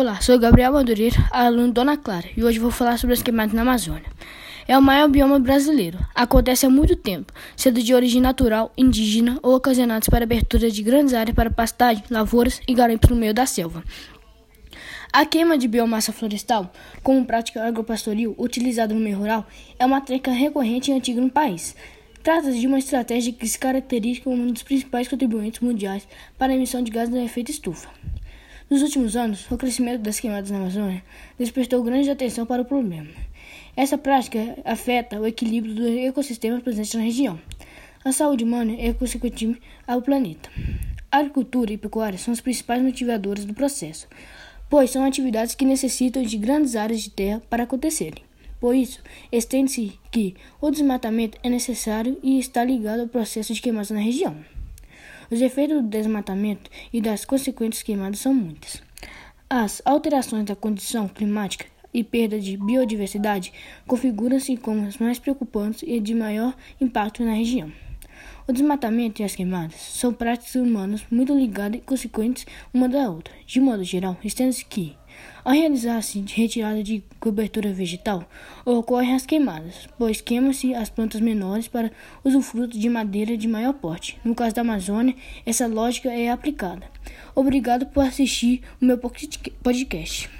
Olá, sou Gabriel Madureira, aluno Dona Clara, e hoje vou falar sobre as queimadas na Amazônia. É o maior bioma brasileiro. Acontece há muito tempo, sendo de origem natural, indígena ou ocasionados para abertura de grandes áreas para pastagem, lavouras e garimpos no meio da selva. A queima de biomassa florestal, como prática agropastoril utilizada no meio rural, é uma técnica recorrente e antiga no país. Trata-se de uma estratégia que se caracteriza como um dos principais contribuintes mundiais para a emissão de gases de efeito estufa. Nos últimos anos, o crescimento das queimadas na Amazônia despertou grande atenção para o problema. Essa prática afeta o equilíbrio do ecossistema presente na região, a saúde humana e, consequentemente, ao planeta. A agricultura e pecuária são os principais motivadores do processo, pois são atividades que necessitam de grandes áreas de terra para acontecerem. Por isso, estende-se que o desmatamento é necessário e está ligado ao processo de queimadas na região. Os efeitos do desmatamento e das consequentes queimadas são muitas. As alterações da condição climática e perda de biodiversidade configuram-se como as mais preocupantes e de maior impacto na região. O desmatamento e as queimadas são práticas humanas muito ligadas e consequentes uma da outra. De modo geral, estende-se que ao realizar-se retirada de cobertura vegetal, ocorrem as queimadas, pois queimam-se as plantas menores para usufruto de madeira de maior porte. No caso da Amazônia, essa lógica é aplicada. Obrigado por assistir o meu podcast.